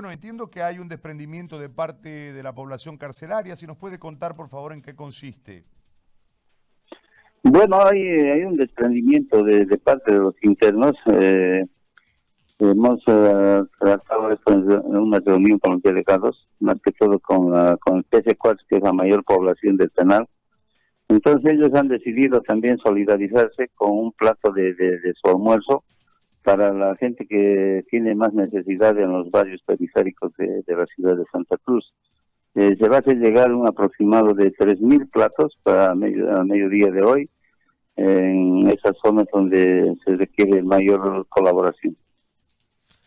bueno, entiendo que hay un desprendimiento de parte de la población carcelaria. Si nos puede contar, por favor, en qué consiste. Bueno, hay, hay un desprendimiento de, parte de los internos. Eh, hemos eh, tratado esto en una reunión con los delegados, más que todo con, con el PC4, que es la mayor población del penal. Entonces ellos han decidido también solidarizarse con un plato de, de su almuerzo para la gente que tiene más necesidad en los barrios periféricos de, la ciudad de Santa Cruz. Eh, se va a hacer llegar un aproximado de 3.000 platos para medio, a mediodía de hoy en esas zonas donde se requiere mayor colaboración.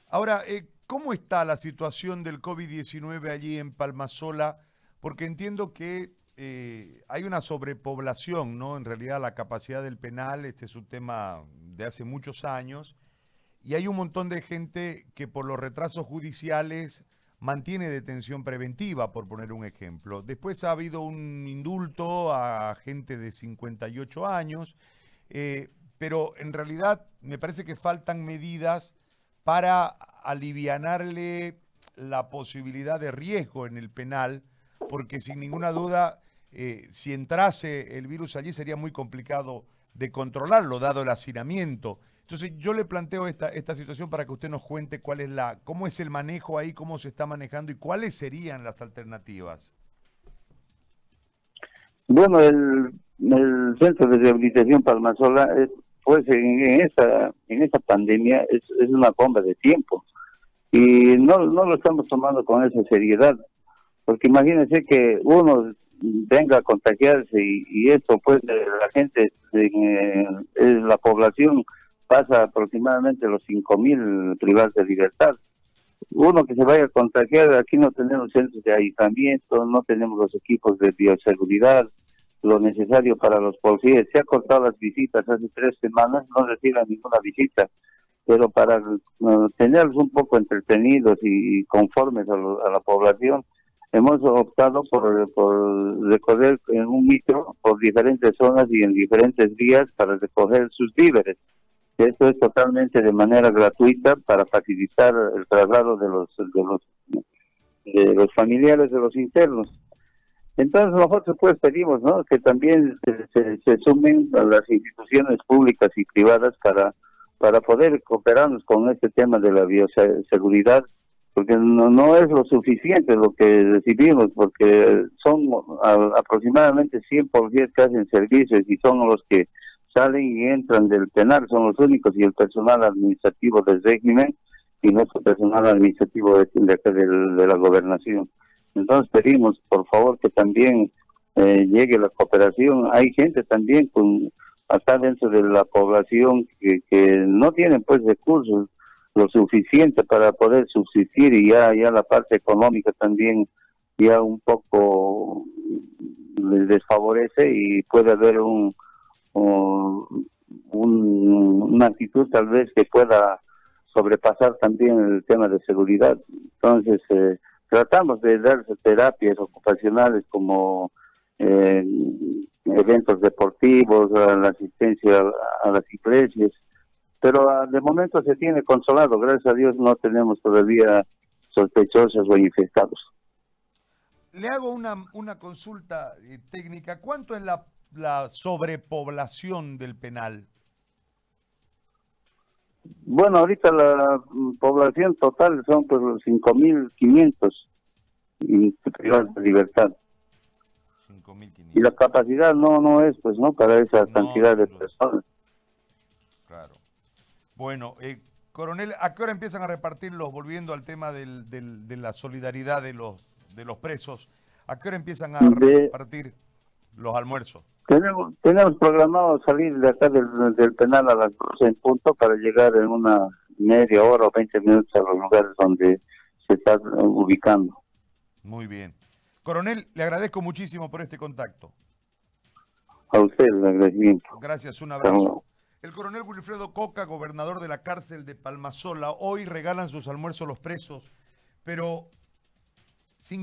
Ahora, eh, ¿cómo está la situación del COVID-19 allí en Palmasola? Porque entiendo que eh, hay una sobrepoblación, ¿no? En realidad la capacidad del penal, este es un tema de hace muchos años, y hay un montón de gente que por los retrasos judiciales mantiene detención preventiva, por poner un ejemplo. Después ha habido un indulto a gente de 58 años, eh, pero en realidad me parece que faltan medidas para alivianarle la posibilidad de riesgo en el penal, porque sin ninguna duda, eh, si entrase el virus allí sería muy complicado de controlarlo, dado el hacinamiento. Entonces yo le planteo esta, esta situación para que usted nos cuente cuál es la, cómo es el manejo ahí, cómo se está manejando y cuáles serían las alternativas. Bueno, el, centro de rehabilitación Palmasola, pues en, esta en esta pandemia es, una bomba de tiempo y no, no lo estamos tomando con esa seriedad, porque imagínense que uno venga a contagiarse y, esto pues la gente, en, la población pasa aproximadamente los 5.000 privados de libertad. Uno que se vaya a contagiar, aquí no tenemos centros de aislamiento, no tenemos los equipos de bioseguridad, lo necesario para los policías. Se ha cortado las visitas hace tres semanas, no reciben ninguna visita, pero para uh, tenerlos un poco entretenidos y conformes a, la población, hemos optado por, por recorrer en un micro por diferentes zonas y en diferentes días para recoger sus víveres. Esto es totalmente de manera gratuita para facilitar el traslado de los de los, de los familiares de los internos. Entonces nosotros pues pedimos ¿no? que también se, se, sumen a las instituciones públicas y privadas para, para poder cooperarnos con este tema de la bioseguridad, porque no, no es lo suficiente lo que recibimos, porque son aproximadamente 100 policías que hacen servicios y son los que salen y entran del penal, son los únicos, y el personal administrativo del régimen y nuestro personal administrativo de, de, la gobernación. Entonces pedimos, por favor, que también eh, llegue la cooperación. Hay gente también con hasta dentro de la población que, que no tienen pues recursos lo suficiente para poder subsistir y ya, ya la parte económica también ya un poco les desfavorece y puede haber un, o una actitud tal vez que pueda sobrepasar también el tema de seguridad. Entonces, eh, tratamos de dar terapias ocupacionales como eh, eventos deportivos, la asistencia a, las iglesias, pero ah, de momento se tiene consolado, gracias a Dios no tenemos todavía sospechosos o infectados. Le hago una, una consulta eh, técnica. ¿Cuánto es la la sobrepoblación del penal? Bueno, ahorita la población total son pues los 5.500 privados de libertad. 5.500. Y la capacidad no no es pues no para esa cantidad de personas. Claro. Bueno, eh, coronel, ¿a qué hora empiezan a repartirlos? Volviendo al tema del, de la solidaridad de los de los presos, ¿a qué hora empiezan a repartir los almuerzos? Tenemos, tenemos programado salir de acá del, penal a las 12 en punto para llegar en una media hora o 20 minutos a los lugares donde se está ubicando. Muy bien. Coronel, le agradezco muchísimo por este contacto. A usted el agradecimiento. Gracias, un abrazo. El coronel Wilfredo Coca, gobernador de la cárcel de Palmasola, hoy regalan sus almuerzos los presos, pero